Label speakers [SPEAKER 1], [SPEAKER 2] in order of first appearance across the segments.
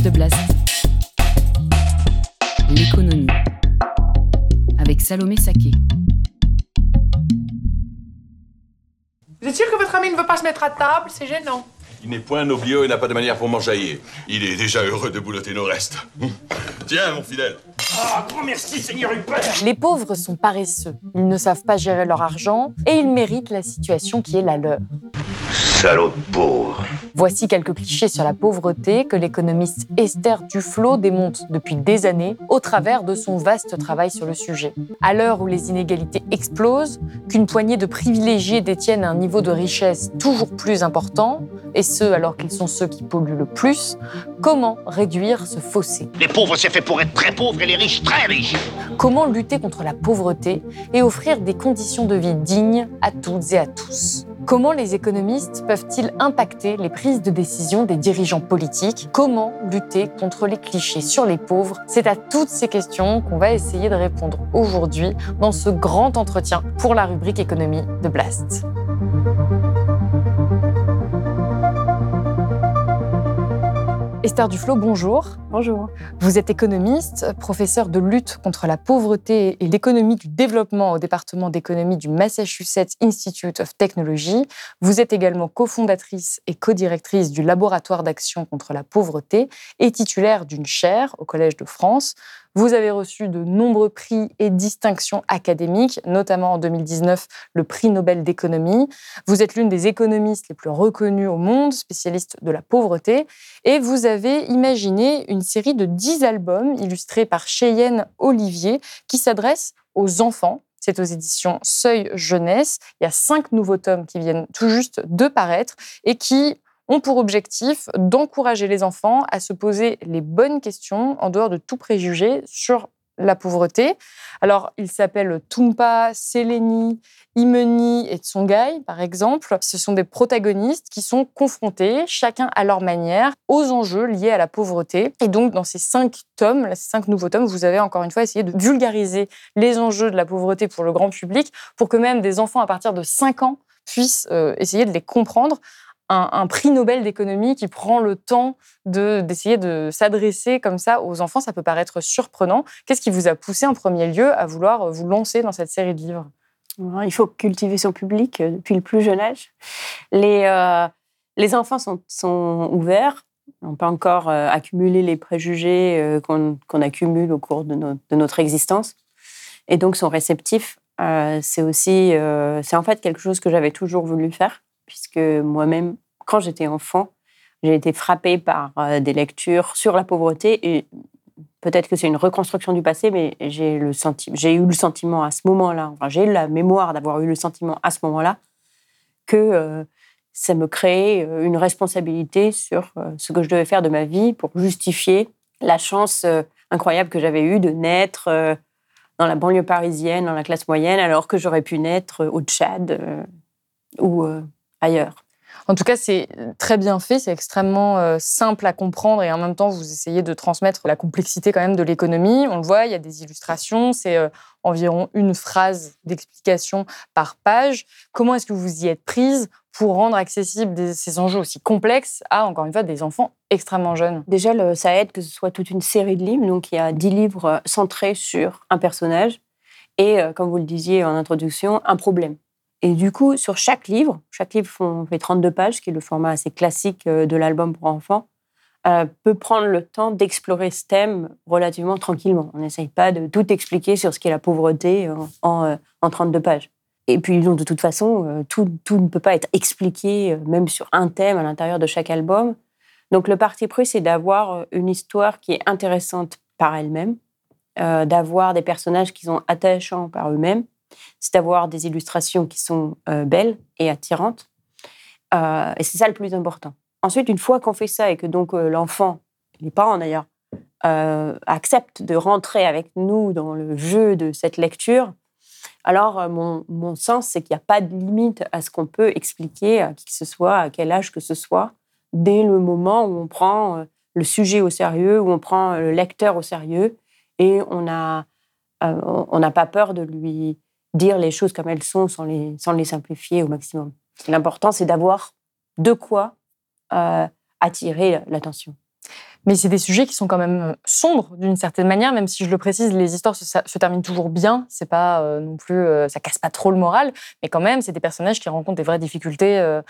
[SPEAKER 1] De Blast. L'économie. Avec Salomé Saké.
[SPEAKER 2] Vous êtes sûr que votre ami ne veut pas se mettre à table? C'est gênant.
[SPEAKER 3] Il n'est point noblio et n'a pas de manière pour m'enjailler. Il est déjà heureux de boulotter nos restes. Tiens, mon fidèle.
[SPEAKER 4] Ah, grand merci, Seigneur Hubert
[SPEAKER 5] Les pauvres sont paresseux. Ils ne savent pas gérer leur argent et ils méritent la situation qui est la leur.
[SPEAKER 4] Salaud de pauvre
[SPEAKER 5] Voici quelques clichés sur la pauvreté que l'économiste Esther Duflo démonte depuis des années au travers de son vaste travail sur le sujet. À l'heure où les inégalités explosent, qu'une poignée de privilégiés détiennent un niveau de richesse toujours plus important, et ce alors qu'ils sont ceux qui polluent le plus, comment réduire ce fossé?
[SPEAKER 4] Les pauvres, c'est fait pour être très pauvres et les riches très riches.
[SPEAKER 5] Comment lutter contre la pauvreté et offrir des conditions de vie dignes à toutes et à tous? Comment les économistes peuvent-ils impacter les prises de décision des dirigeants politiques? Comment lutter contre les clichés sur les pauvres? C'est à toutes ces questions qu'on va essayer de répondre aujourd'hui dans ce grand entretien pour la rubrique économie de Blast. Esther Duflo, bonjour.
[SPEAKER 6] Bonjour.
[SPEAKER 5] Vous êtes économiste, professeur de lutte contre la pauvreté et l'économie du développement au département d'économie du Massachusetts Institute of Technology. Vous êtes également cofondatrice et codirectrice du laboratoire d'action contre la pauvreté et titulaire d'une chaire au Collège de France. Vous avez reçu de nombreux prix et distinctions académiques, notamment en 2019 le prix Nobel d'économie. Vous êtes l'une des économistes les plus reconnues au monde, spécialiste de la pauvreté, et vous avez imaginé une série de 10 albums illustrés par Cheyenne Olivier qui s'adressent aux enfants. C'est aux éditions Seuil Jeunesse. Il y a cinq nouveaux tomes qui viennent tout juste de paraître et qui ont pour objectif d'encourager les enfants à se poser les bonnes questions en dehors de tout préjugé sur la pauvreté. Alors, ils s'appellent Tumpa, Seleni, Imeni et Tsongai, par exemple. Ce sont des protagonistes qui sont confrontés, chacun à leur manière, aux enjeux liés à la pauvreté. Et donc, dans ces cinq tomes, ces cinq nouveaux tomes, vous avez encore une fois essayé de vulgariser les enjeux de la pauvreté pour le grand public, pour que même des enfants à partir de 5 ans puissent euh, essayer de les comprendre un, prix Nobel d'économie qui prend le temps d'essayer de, s'adresser comme ça aux enfants, ça peut paraître surprenant. Qu'est-ce qui vous a poussé en premier lieu à vouloir vous lancer dans cette série de livres?
[SPEAKER 6] Il faut cultiver son public euh, depuis le plus jeune âge. Les, euh, enfants sont, ouverts, n'ont pas encore euh, accumulé les préjugés qu'on accumule au cours de, de, notre existence, et donc sont réceptifs. c'est aussi, c'est en fait quelque chose que j'avais toujours voulu faire puisque moi-même, quand j'étais enfant, j'ai été frappée par euh, des lectures sur la pauvreté et peut-être que c'est une reconstruction du passé, mais j'ai eu le sentiment à ce moment-là, enfin, j'ai la mémoire d'avoir eu le sentiment à ce moment-là que euh, ça me créait euh, une responsabilité sur ce que je devais faire de ma vie pour justifier la chance incroyable que j'avais eue de naître dans la banlieue parisienne, dans la classe moyenne, alors que j'aurais pu naître au Tchad ou ailleurs.
[SPEAKER 5] En tout cas, c'est très bien fait, c'est extrêmement euh, simple à comprendre et en même temps, vous essayez de transmettre la complexité quand même de l'économie. On le voit, il y a des illustrations, c'est euh, environ une phrase d'explication par page. Comment est-ce que vous y êtes prise pour rendre accessibles ces enjeux aussi complexes à, encore une fois, des enfants extrêmement jeunes?
[SPEAKER 6] Déjà, ça aide que ce soit toute une série de livres. Donc, il y a dix livres euh, centrés sur un personnage et, comme vous le disiez en introduction, un problème. Et du coup, sur chaque livre, chaque livre fait 32 pages, qui est le format assez classique euh, de l'album pour enfants, euh, peut prendre le temps d'explorer ce thème relativement tranquillement. On n'essaye pas de tout expliquer sur ce qu'est la pauvreté en, en, 32 pages. Et puis, donc, de toute façon, euh, tout, tout, ne peut pas être expliqué, même sur un thème à l'intérieur de chaque album. Donc, le parti pris, c'est d'avoir une histoire qui est intéressante par elle-même, d'avoir des personnages qui sont attachants par eux-mêmes, c'est d'avoir des illustrations qui sont euh, belles et attirantes. Euh, et c'est ça le plus important. Ensuite, une fois qu'on fait ça et que donc euh, l'enfant, les parents d'ailleurs, acceptent de rentrer avec nous dans le jeu de cette lecture, alors mon, mon sens, c'est qu'il n'y a pas de limite à ce qu'on peut expliquer à qui que ce soit, à quel âge que ce soit, dès le moment où on prend le sujet au sérieux, où on prend le lecteur au sérieux, et on a on n'a pas peur de lui dire les choses comme elles sont sans les, simplifier au maximum. L'important, c'est d'avoir de quoi attirer l'attention.
[SPEAKER 5] Mais c'est des sujets qui sont quand même euh, sombres d'une certaine manière, même si je le précise, les histoires se, terminent toujours bien. C'est pas euh, non plus, euh, ça casse pas trop le moral, mais quand même, c'est des personnages qui rencontrent des vraies difficultés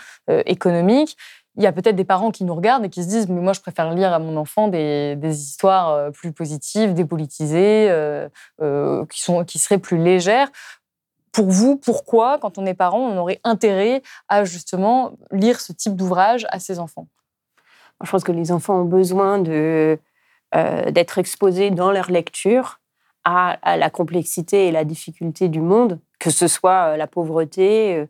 [SPEAKER 5] économiques. Il y a peut-être des parents qui nous regardent et qui se disent mais moi je préfère lire à mon enfant des, histoires plus positives, dépolitisées, qui seraient plus légères. Pour vous, pourquoi, quand on est parent, on aurait intérêt à justement lire ce type d'ouvrage à ses enfants?
[SPEAKER 6] Je pense que les enfants ont besoin euh, d'être exposés dans leur lecture à, la complexité et la difficulté du monde, que ce soit euh, la pauvreté,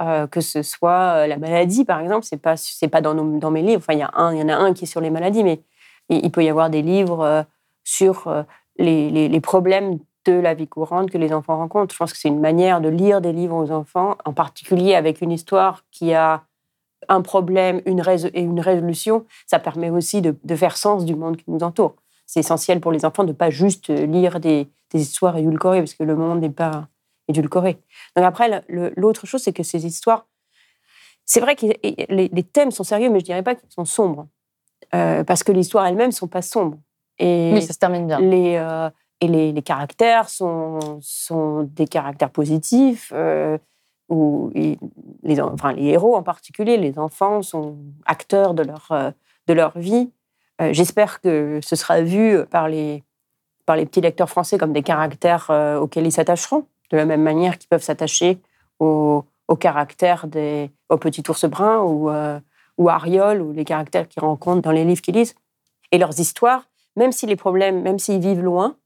[SPEAKER 6] euh, que ce soit la maladie, par exemple. C'est pas c'est pas dans, mes livres. Enfin, il y en a un qui est sur les maladies, mais il, peut y avoir des livres sur les, problèmes de la vie courante que les enfants rencontrent. Je pense que c'est une manière de lire des livres aux enfants, en particulier avec une histoire qui a un problème une et une résolution, ça permet aussi de, faire sens du monde qui nous entoure. C'est essentiel pour les enfants de ne pas juste lire des, histoires édulcorées, parce que le monde n'est pas édulcoré. Donc après, l'autre chose, c'est que ces histoires, c'est vrai que les, thèmes sont sérieux, mais je ne dirais pas qu'ils sont sombres, euh, parce que l'histoire elle-même ne sont pas sombres.
[SPEAKER 5] Et oui, ça se termine bien.
[SPEAKER 6] Les, euh, et les, caractères sont, sont des caractères positifs. Euh, les, enfin, les héros en particulier, les enfants, sont acteurs de leur, euh, de leur vie. Euh, j'espère que ce sera vu par les, par les petits lecteurs français comme des caractères auxquels ils s'attacheront, de la même manière qu'ils peuvent s'attacher au, au, caractère des petit ours brun ou, ou Ariol ou les caractères qu'ils rencontrent dans les livres qu'ils lisent. Et leurs histoires, même si les problèmes, même s'ils vivent loin,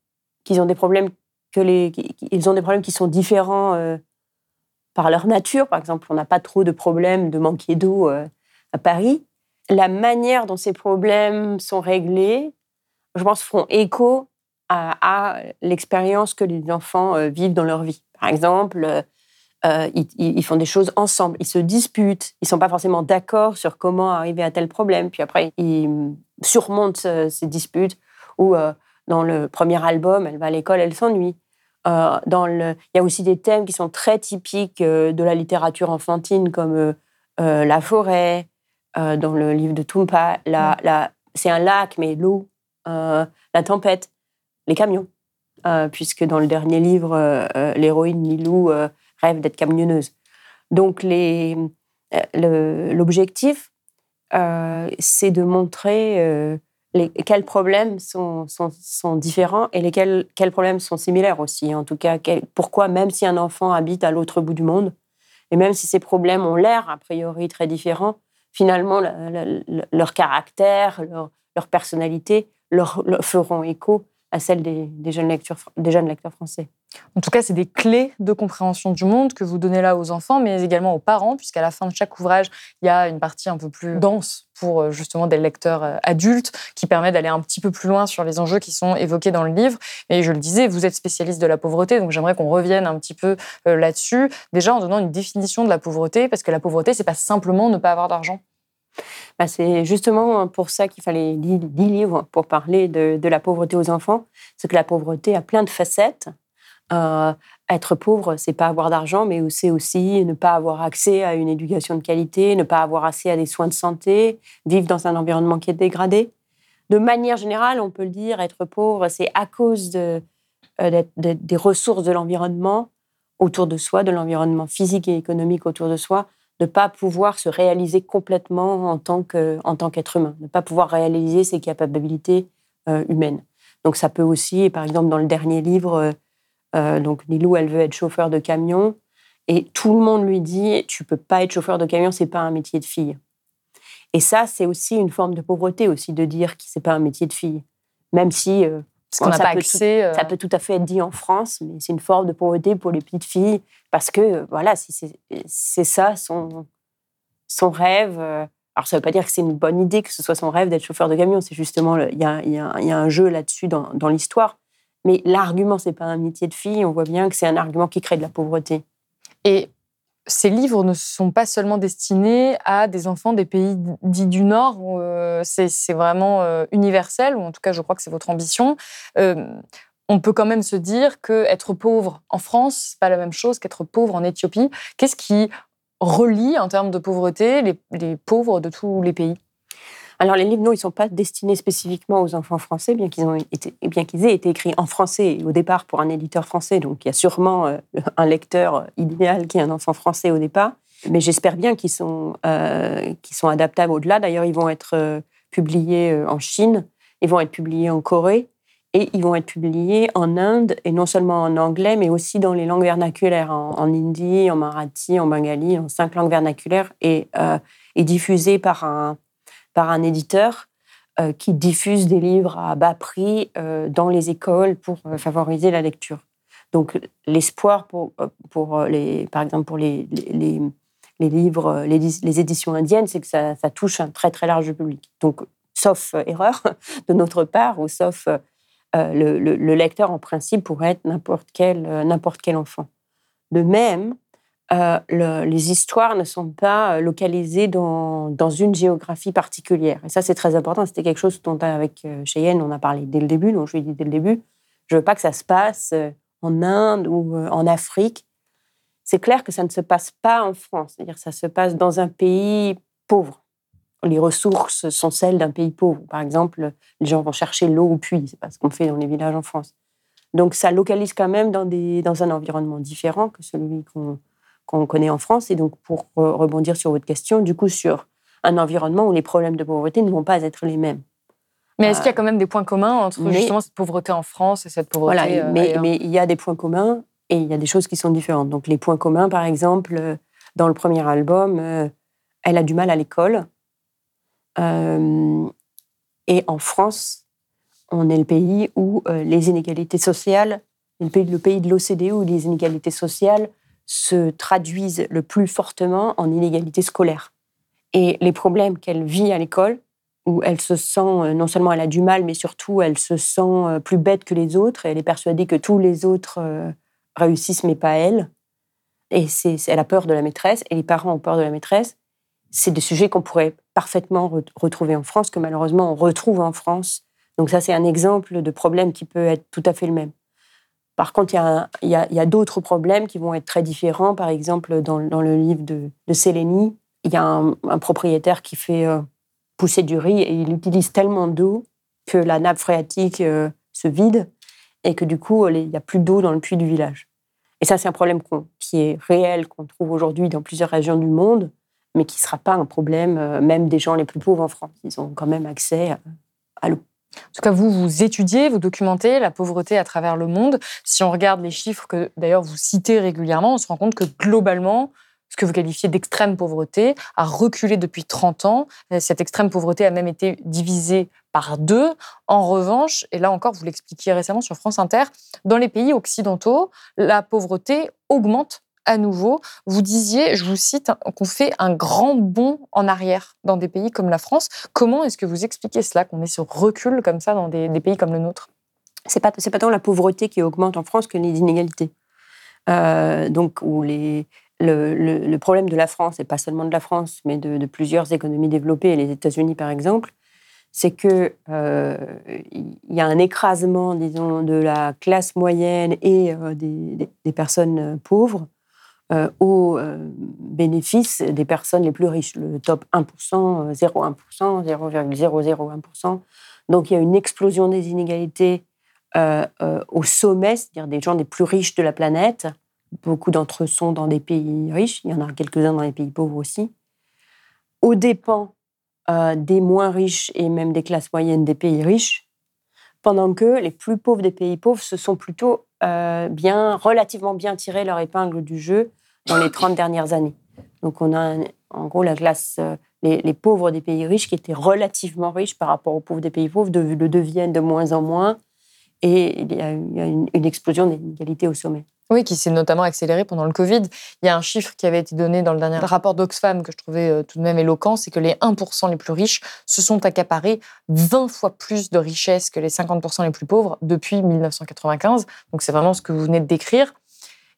[SPEAKER 6] qu'ils ont des problèmes que les, ils ont des problèmes qui sont différents par leur nature. Par exemple, on n'a pas trop de problèmes de manquer d'eau euh, à Paris. La manière dont ces problèmes sont réglés, je pense, font écho à, l'expérience que les enfants euh, vivent dans leur vie. Par exemple, euh, ils, font des choses ensemble, ils se disputent, ils ne sont pas forcément d'accord sur comment arriver à tel problème, puis après, ils surmontent ces disputes. Ou dans le premier album, elle va à l'école, elle s'ennuie. Euh, dans le... Il y a aussi des thèmes qui sont très typiques euh, de la littérature enfantine, comme euh, la forêt, dans le livre de Tumpa. La, la... C'est un lac, mais l'eau, la tempête, les camions. puisque dans le dernier livre, l'héroïne Milou rêve d'être camionneuse. Donc, les... l'objectif, c'est de montrer quels problèmes sont, différents et lesquels, quels problèmes sont similaires aussi. En tout cas, pourquoi, même si un enfant habite à l'autre bout du monde, et même si ces problèmes ont l'air a priori très différents, finalement, leur caractère, leur, personnalité leur, feront écho à celle des jeunes lecteurs français.
[SPEAKER 5] En tout cas, c'est des clés de compréhension du monde que vous donnez là aux enfants, mais également aux parents, puisqu'à la fin de chaque ouvrage, il y a une partie un peu plus dense pour euh, justement des lecteurs euh, adultes, qui permet d'aller un petit peu plus loin sur les enjeux qui sont évoqués dans le livre. Et je le disais, vous êtes spécialiste de la pauvreté, donc j'aimerais qu'on revienne un petit peu euh, là-dessus, déjà en donnant une définition de la pauvreté, parce que la pauvreté, c'est pas simplement ne pas avoir d'argent.
[SPEAKER 6] Bah, c'est justement pour ça qu'il fallait dix livres pour parler de, de, la pauvreté aux enfants. C'est que la pauvreté a plein de facettes. Euh, être pauvre, c'est pas avoir d'argent, mais c'est aussi ne pas avoir accès à une éducation de qualité, ne pas avoir accès à des soins de santé, vivre dans un environnement qui est dégradé. De manière générale, on peut le dire, être pauvre, c'est à cause euh, des ressources de l'environnement autour de soi, de l'environnement physique et économique autour de soi, ne pas pouvoir se réaliser complètement en tant qu'être humain, ne pas pouvoir réaliser ses capacités euh, humaines. Donc ça peut aussi, par exemple dans le dernier livre, euh, euh, donc Nilou, elle veut être chauffeur de camion, et tout le monde lui dit, tu peux pas être chauffeur de camion, c'est pas un métier de fille. Et ça, c'est aussi une forme de pauvreté aussi de dire que c'est pas un métier de fille, même si
[SPEAKER 5] parce qu'on n'a pas accès.
[SPEAKER 6] Euh, ça peut tout à fait être dit en France, mais c'est une forme de pauvreté pour les petites filles, parce que, voilà, si c'est ça son, son rêve. Euh, Alors, ça ne veut pas dire que c'est une bonne idée que ce soit son rêve d'être chauffeur de camion. C'est justement, il y a, y, a, y a, un jeu là-dessus dans, dans l'histoire. Mais l'argument, c'est pas un métier de fille. On voit bien que c'est un argument qui crée de la pauvreté.
[SPEAKER 5] Et ces livres ne sont pas seulement destinés à des enfants des pays dits du Nord. Euh, c'est vraiment euh, universel, ou en tout cas, je crois que c'est votre ambition. Euh, on peut quand même se dire que être pauvre en France, c'est pas la même chose qu'être pauvre en Éthiopie. Qu'est-ce qui relie en termes de pauvreté les, les pauvres de tous les pays?
[SPEAKER 6] Alors les livres, non, ils ne sont pas destinés spécifiquement aux enfants français, bien qu'ils qu aient été écrits en français au départ pour un éditeur français. Donc il y a sûrement euh, un lecteur idéal qui est un enfant français au départ. Mais j'espère bien qu'ils sont, euh, adaptables au-delà. D'ailleurs, ils vont être euh, publiés en Chine, ils vont être publiés en Corée et ils vont être publiés en Inde, et non seulement en anglais, mais aussi dans les langues vernaculaires, en, en hindi, en marathi, en bengali, en cinq langues vernaculaires, et, et diffusés par un, par un éditeur euh, qui diffuse des livres à bas prix euh, dans les écoles pour euh, favoriser la lecture. Donc l'espoir pour, les, par exemple pour les, livres, les, éditions indiennes, c'est que ça, touche un très très large public. Donc sauf erreur de notre part ou sauf le, le, le, lecteur en principe pourrait être n'importe quel enfant. De même, euh, le, les histoires ne sont pas euh, localisées dans, dans, une géographie particulière. Et ça, c'est très important. C'était quelque chose dont, avec euh, Cheyenne, on a parlé dès le début. Donc, je lui ai dit dès le début, je veux pas que ça se passe en Inde ou en Afrique. C'est clair que ça ne se passe pas en France. C'est-à-dire ça se passe dans un pays pauvre. Les ressources sont celles d'un pays pauvre. Par exemple, les gens vont chercher l'eau au puits. C'est pas ce qu'on fait dans les villages en France. Donc, ça localise quand même dans, des, dans un environnement différent que celui qu'on qu'on connaît en France. Et donc, pour rebondir sur votre question, du coup, sur un environnement où les problèmes de pauvreté ne vont pas être les mêmes.
[SPEAKER 5] Mais est-ce qu'il y a quand même des points communs entre justement cette pauvreté en France et cette pauvreté
[SPEAKER 6] voilà, euh, mais, mais, il y a des points communs et il y a des choses qui sont différentes. Donc les points communs, par exemple, euh, dans le premier album, euh, elle a du mal à l'école. et en France, on est le pays où les inégalités sociales, le pays, le pays de l'OCDE où les inégalités sociales se traduisent le plus fortement en inégalité scolaire. Et les problèmes qu'elle vit à l'école, où elle se sent, euh, non seulement elle a du mal, mais surtout elle se sent euh, plus bête que les autres, et elle est persuadée que tous les autres euh, réussissent, mais pas elle. Et c'est, elle a peur de la maîtresse, et les parents ont peur de la maîtresse. C'est des sujets qu'on pourrait parfaitement retrouver en France, que malheureusement on retrouve en France. Donc ça, c'est un exemple de problème qui peut être tout à fait le même. Par contre, il y a, d'autres problèmes qui vont être très différents. Par exemple, dans, le livre de, de Sélénie, il y a un, propriétaire qui fait euh, pousser du riz et il utilise tellement d'eau que la nappe phréatique euh, se vide et que du coup, il n'y a plus d'eau dans le puits du village. Et ça, c'est un problème qui est réel, qu'on trouve aujourd'hui dans plusieurs régions du monde, mais qui ne sera pas un problème euh, même des gens les plus pauvres en France. Ils ont quand même accès à l'eau.
[SPEAKER 5] En tout cas, vous, vous étudiez, vous documentez la pauvreté à travers le monde. Si on regarde les chiffres que d'ailleurs vous citez régulièrement, on se rend compte que globalement, ce que vous qualifiez d'extrême pauvreté a reculé depuis 30 ans. Cette extrême pauvreté a même été divisée par deux. En revanche, et là encore, vous l'expliquiez récemment sur France Inter, dans les pays occidentaux, la pauvreté augmente à nouveau. Vous disiez, je vous cite, qu'on fait un grand bond en arrière dans des pays comme la France. Comment est-ce que vous expliquez cela, qu'on est sur recul comme ça dans des, pays comme le nôtre?
[SPEAKER 6] C'est pas pas tant la pauvreté qui augmente en France que les inégalités. Euh, donc où les le, problème de la France, et pas seulement de la France, mais de, plusieurs économies développées, les États-Unis par exemple, c'est que euh, y a un écrasement, disons, de la classe moyenne et euh, des, personnes pauvres euh, au euh, bénéfice des personnes les plus riches, le top 1%, 0,1%, 0,001%. Donc il y a une explosion des inégalités euh, au sommet, c'est-à-dire des gens les plus riches de la planète. Beaucoup d'entre eux sont dans des pays riches, il y en a quelques-uns dans les pays pauvres aussi, aux dépens des moins riches et même des classes moyennes des pays riches, pendant que les plus pauvres des pays pauvres se sont plutôt bien, relativement bien tirés leur épingle du jeu dans les 30 dernières années. Donc on a en gros la classe, euh, les, pauvres des pays riches qui étaient relativement riches par rapport aux pauvres des pays pauvres le deviennent de moins en moins et il y a, une, explosion des inégalités au sommet.
[SPEAKER 5] Oui, qui s'est notamment accéléré pendant le Covid. Il y a un chiffre qui avait été donné dans le dernier rapport d'Oxfam que je trouvais euh, tout de même éloquent, c'est que les 1% les plus riches se sont accaparés 20 fois plus de richesses que les 50% les plus pauvres depuis 1995. Donc c'est vraiment ce que vous venez de décrire.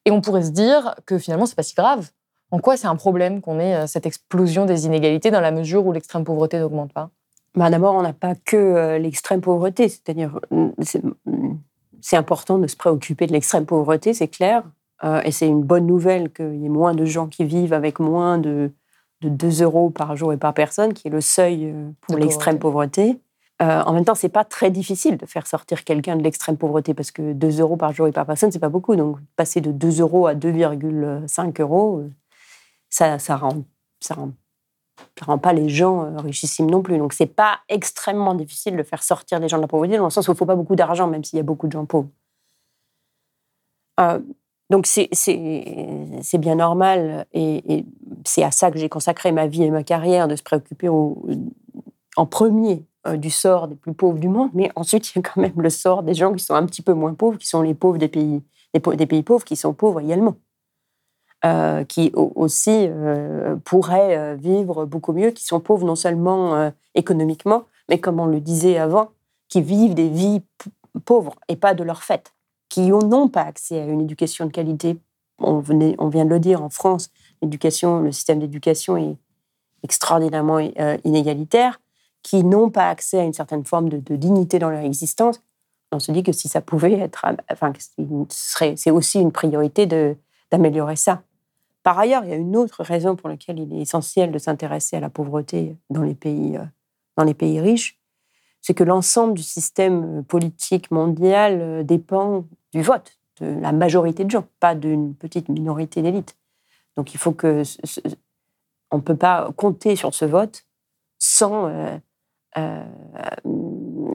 [SPEAKER 5] Et on pourrait se dire que finalement, c'est pas si grave. En quoi c'est un problème qu'on ait euh, cette explosion des inégalités dans la mesure où l'extrême pauvreté n'augmente pas?
[SPEAKER 6] Bah D'abord, on n'a pas que euh, l'extrême pauvreté, c'est-à-dire c'est important de se préoccuper de l'extrême pauvreté, c'est clair. Euh, et c'est une bonne nouvelle qu'il y ait moins de gens qui vivent avec moins de, de 2 euros par jour et par personne, qui est le seuil euh, pour l'extrême pauvreté. Euh, en même temps, c'est pas très difficile de faire sortir quelqu'un de l'extrême pauvreté parce que 2 euros par jour et par personne, c'est pas beaucoup. Donc, passer de 2 euros à 2,5 euros, ça, ça rend, ça rend ça rend pas les gens richissimes non plus. Donc, c'est pas extrêmement difficile de faire sortir les gens de la pauvreté, dans le sens où il faut pas beaucoup d'argent, même s'il y a beaucoup de gens pauvres. Euh, donc, c'est bien normal, et, c'est à ça que j'ai consacré ma vie et ma carrière, de se préoccuper en premier euh, du sort des plus pauvres du monde, mais ensuite, il y a quand même le sort des gens qui sont un petit peu moins pauvres, qui sont les pauvres des pays, des pays pauvres, qui sont pauvres également. Euh, qui aussi euh, pourraient euh, vivre beaucoup mieux, qui sont pauvres non seulement économiquement, mais comme on le disait avant, qui vivent des vies pauvres et pas de leur fait, qui n'ont pas accès à une éducation de qualité. On, on vient de le dire, en France, l'éducation, le système d'éducation est extraordinairement inégalitaire, qui n'ont pas accès à une certaine forme de, dignité dans leur existence. On se dit que si ça pouvait être, enfin, c'est aussi une priorité d'améliorer ça. Par ailleurs, il y a une autre raison pour laquelle il est essentiel de s'intéresser à la pauvreté dans les pays, euh, dans les pays riches, c'est que l'ensemble du système euh, politique mondial euh, dépend du vote de la majorité de gens, pas d'une petite minorité d'élite. Donc il faut que on ne peut pas compter sur ce vote sans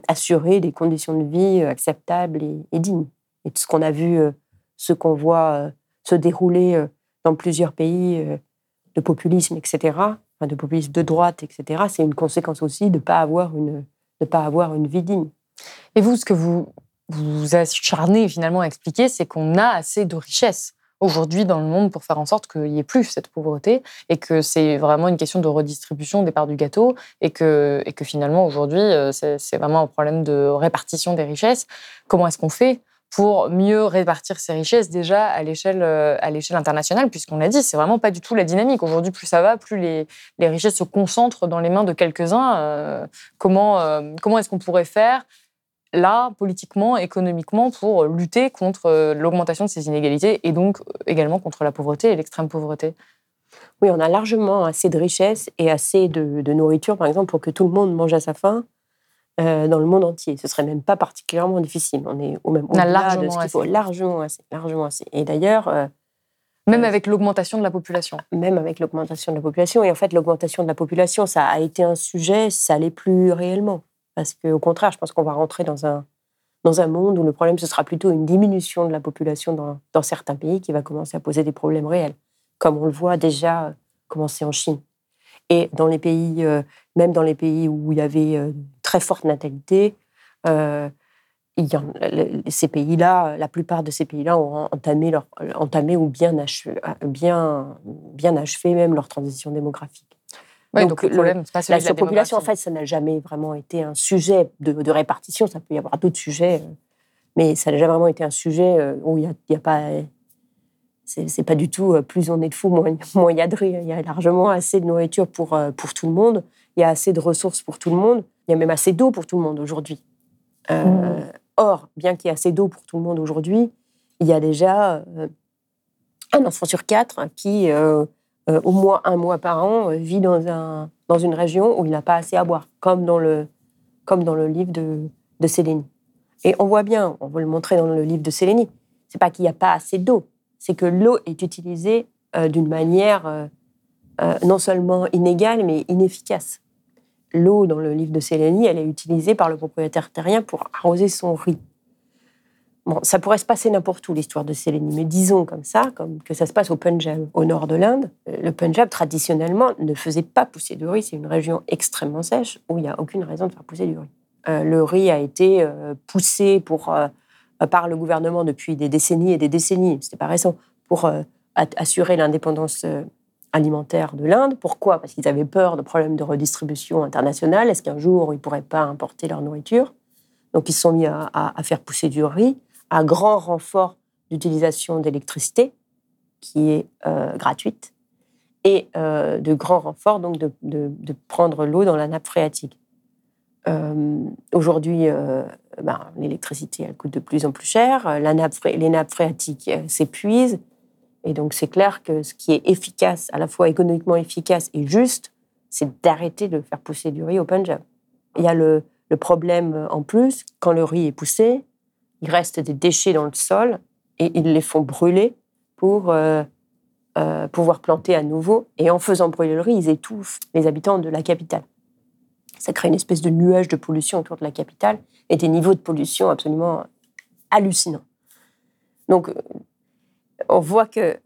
[SPEAKER 6] assurer des conditions de vie acceptables et, dignes. Et ce qu'on a vu, ce qu'on voit se dérouler dans plusieurs pays euh, de populisme, etc., de populisme de droite, etc., c'est une conséquence aussi de ne pas, avoir une, pas avoir une vie digne.
[SPEAKER 5] Et vous, ce que vous vous acharnez finalement à expliquer, c'est qu'on a assez de richesses aujourd'hui dans le monde pour faire en sorte qu'il n'y ait plus cette pauvreté et que c'est vraiment une question de redistribution des parts du gâteau et que, finalement aujourd'hui euh, c'est vraiment un problème de répartition des richesses. Comment est-ce qu'on fait pour mieux répartir ces richesses déjà à l'échelle euh, internationale? Puisqu'on l'a dit c'est vraiment pas du tout la dynamique. Aujourd'hui plus ça va plus les, richesses se concentrent dans les mains de quelques-uns. Euh, comment euh, comment est-ce qu'on pourrait faire là politiquement économiquement pour lutter contre l'augmentation de ces inégalités et donc également contre la pauvreté et l'extrême pauvreté
[SPEAKER 6] oui on a largement assez de richesses et assez de, de nourriture par exemple pour que tout le monde mange à sa faim euh, dans le monde entier. Ce serait même pas particulièrement difficile. On est au même
[SPEAKER 5] on a largement
[SPEAKER 6] assez. largement assez, largement assez. Et d'ailleurs, euh,
[SPEAKER 5] même euh, avec l'augmentation de la population.
[SPEAKER 6] Même avec l'augmentation de la population. Et en fait, l'augmentation de la population, ça a été un sujet, ça l'est plus réellement. Parce qu'au contraire, je pense qu'on va rentrer dans un, dans un monde où le problème, ce sera plutôt une diminution de la population dans, certains pays qui va commencer à poser des problèmes réels, comme on le voit déjà commencer en Chine. Et dans les pays, même dans les pays où il y avait très forte natalité. Euh, ces pays-là, la plupart de ces pays-là ont entamé, leur, entamé ou bien bien, bien achevé même leur transition démographique.
[SPEAKER 5] Donc, le problème,
[SPEAKER 6] pas la, surpopulation, en fait, ça n'a jamais vraiment été un sujet de, répartition. Ça peut y avoir d'autres sujets, euh, mais ça n'a jamais vraiment été un sujet euh, où il n'y a, y a, pas. C'est pas du tout plus on est de fou, moins, il y a de rire. Il y a largement assez de nourriture pour, pour tout le monde. Il y a assez de ressources pour tout le monde. Il y a même assez d'eau pour tout le monde aujourd'hui. Euh, mmh. Or, bien qu'il y ait assez d'eau pour tout le monde aujourd'hui, il y a déjà euh, un enfant sur quatre qui, euh, au moins un mois par an, vit dans, un, dans une région où il n'a pas assez à boire, comme dans le, comme dans le livre de, de Sélénie. Et on voit bien, on va le montrer dans le livre de Sélénie, c'est pas qu'il n'y a pas assez d'eau, c'est que l'eau est utilisée d'une manière non seulement inégale, mais inefficace l'eau dans le livre de Sélénie, elle est utilisée par le propriétaire terrien pour arroser son riz. Bon, ça pourrait se passer n'importe où, l'histoire de Sélénie, mais disons comme ça, comme que ça se passe au Punjab, au nord de l'Inde. Le Punjab, traditionnellement, ne faisait pas pousser de riz. C'est une région extrêmement sèche où il n'y a aucune raison de faire pousser du riz. Euh, le riz a été euh, poussé pour, par le gouvernement depuis des décennies et des décennies, c'était pas récent, pour assurer l'indépendance alimentaire de l'Inde. Pourquoi? Parce qu'ils avaient peur de problèmes de redistribution internationale. Est-ce qu'un jour, ils ne pourraient pas importer leur nourriture? Donc, ils se sont mis à, faire pousser du riz, à grand renfort d'utilisation d'électricité, qui est gratuite, et de grand renfort donc de, prendre l'eau dans la nappe phréatique. Euh, aujourd'hui, euh, ben, l'électricité, coûte de plus en plus cher. La nappe, les nappes phréatiques euh, s'épuisent. Et donc, c'est clair que ce qui est efficace, à la fois économiquement efficace et juste, c'est d'arrêter de faire pousser du riz au Punjab. Il y a le, problème en plus, quand le riz est poussé, il reste des déchets dans le sol et ils les font brûler pour pouvoir planter à nouveau. Et en faisant brûler le riz, ils étouffent les habitants de la capitale. Ça crée une espèce de nuage de pollution autour de la capitale et des niveaux de pollution absolument hallucinants. Donc, euh, on voit que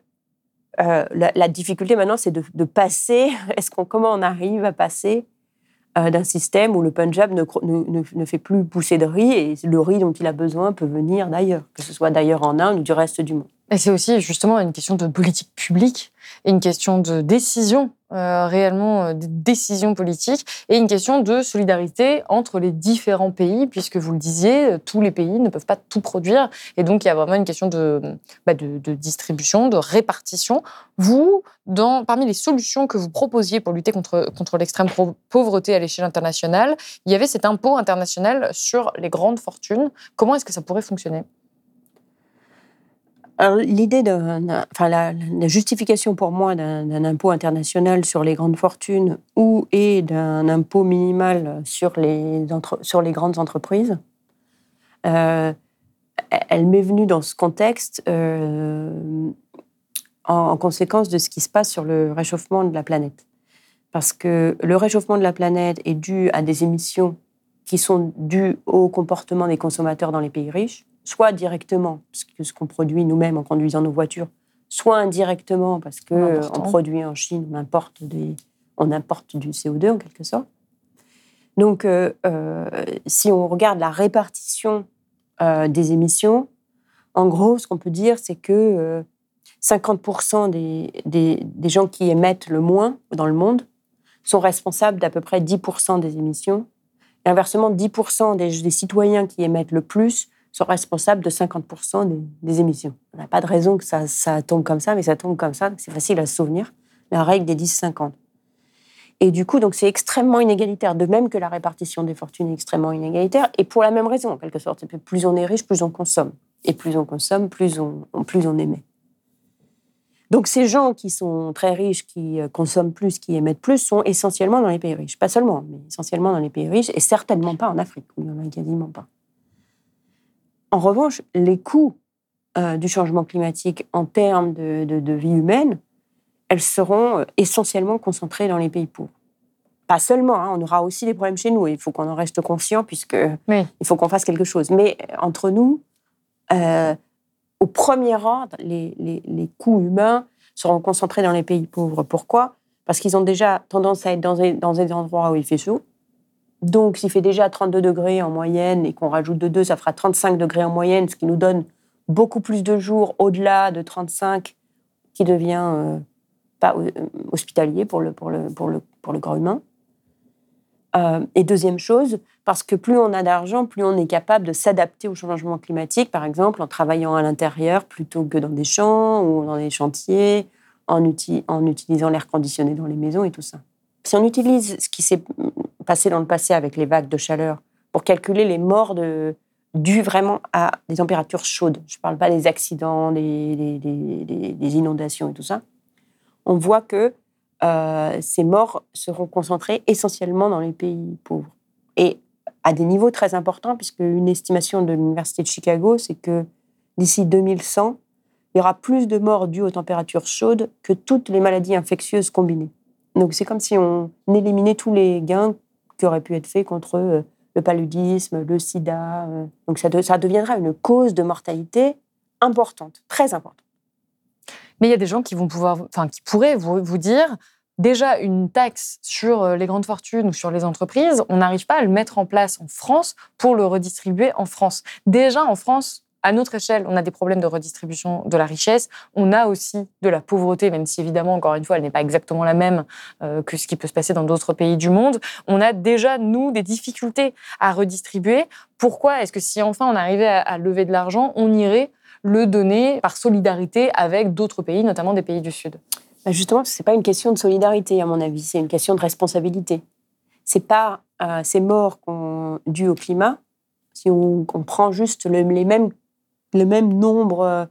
[SPEAKER 6] euh, la, difficulté maintenant, c'est de, passer. Est-ce qu'on comment on arrive à passer euh, d'un système où le Punjab ne, ne, ne, fait plus pousser de riz et le riz dont il a besoin peut venir d'ailleurs, que ce soit d'ailleurs en Inde ou du reste du monde.
[SPEAKER 5] Et c'est aussi justement une question de politique publique et une question de décision, euh, réellement euh, décision politique, et une question de solidarité entre les différents pays, puisque vous le disiez, tous les pays ne peuvent pas tout produire, et donc il y a vraiment une question de, bah, distribution, de répartition. Vous, parmi les solutions que vous proposiez pour lutter contre, contre l'extrême pauvreté à l'échelle internationale, il y avait cet impôt international sur les grandes fortunes. Comment est-ce que ça pourrait fonctionner?
[SPEAKER 6] L'idée de, enfin, la, justification pour moi d'un impôt international sur les grandes fortunes ou et d'un impôt minimal sur les, sur les grandes entreprises, euh, elle m'est venue dans ce contexte euh, en, conséquence de ce qui se passe sur le réchauffement de la planète. Parce que le réchauffement de la planète est dû à des émissions qui sont dues au comportement des consommateurs dans les pays riches soit directement, parce que ce qu'on produit nous-mêmes en conduisant nos voitures, soit indirectement, parce qu'on produit en Chine, on importe, des, on importe du CO2 en quelque sorte. Donc, euh, euh, si on regarde la répartition euh, des émissions, en gros, ce qu'on peut dire, c'est que 50% des, des, des, gens qui émettent le moins dans le monde sont responsables d'à peu près 10% des émissions. Et inversement, 10% des, des citoyens qui émettent le plus sont responsables de 50% des, émissions. On n'a pas de raison que ça, tombe comme ça, mais ça tombe comme ça, c'est facile à se souvenir. La règle des 10-50. Et du coup, c'est extrêmement inégalitaire, de même que la répartition des fortunes est extrêmement inégalitaire, et pour la même raison, en quelque sorte. Plus on est riche, plus on consomme. Et plus on consomme, plus on, plus on émet. Donc ces gens qui sont très riches, qui euh, consomment plus, qui émettent plus, sont essentiellement dans les pays riches. Pas seulement, mais essentiellement dans les pays riches, et certainement pas en Afrique, où il n'y en a quasiment pas. En revanche, les coûts euh, du changement climatique en termes de, vie humaine, elles seront euh, essentiellement concentrées dans les pays pauvres. Pas seulement, hein, on aura aussi des problèmes chez nous. il faut qu'on en reste conscient puisque il faut qu'on fasse quelque chose. Mais euh, entre nous, au premier ordre, les, coûts humains seront concentrés dans les pays pauvres. Pourquoi? Parce qu'ils ont déjà tendance à être dans dans des endroits où il fait chaud donc, s'il fait déjà 32 degrés en moyenne et qu'on rajoute de 2, ça fera 35 degrés en moyenne, ce qui nous donne beaucoup plus de jours au-delà de 35, qui devient euh, pas euh, hospitalier pour le, pour le, pour le, pour le corps humain. Euh, et deuxième chose, parce que plus on a d'argent, plus on est capable de s'adapter au changement climatique, par exemple en travaillant à l'intérieur plutôt que dans des champs ou dans des chantiers, en, en utilisant l'air conditionné dans les maisons et tout ça. Si on utilise ce qui s'est dans le passé avec les vagues de chaleur pour calculer les morts de, dues vraiment à des températures chaudes, je ne parle pas des accidents, des, des, inondations et tout ça, on voit que euh, ces morts seront concentrées essentiellement dans les pays pauvres. Et à des niveaux très importants, puisque une estimation de l'Université de Chicago, c'est que d'ici 2100, il y aura plus de morts dues aux températures chaudes que toutes les maladies infectieuses combinées. Donc c'est comme si on éliminait tous les gains qui auraient pu être faits contre euh, le paludisme, le sida. Euh. Donc ça, deviendra une cause de mortalité importante, très importante.
[SPEAKER 5] Mais il y a des gens qui vont pouvoir, qui pourraient vous, vous dire, déjà une taxe sur euh, les grandes fortunes ou sur les entreprises, on n'arrive pas à le mettre en place en France pour le redistribuer en France. Déjà en France, à notre échelle, on a des problèmes de redistribution de la richesse, on a aussi de la pauvreté, même si évidemment, encore une fois, elle n'est pas exactement la même euh, que ce qui peut se passer dans d'autres pays du monde. On a déjà, nous, des difficultés à redistribuer. Pourquoi est-ce que si enfin on arrivait à, lever de l'argent, on irait le donner par solidarité avec d'autres pays, notamment des pays du Sud?
[SPEAKER 6] Bah, Justement, ce n'est pas une question de solidarité, à mon avis, c'est une question de responsabilité. C'est pas euh, ces morts dues au climat, si on, prend juste le, les mêmes, le même nombre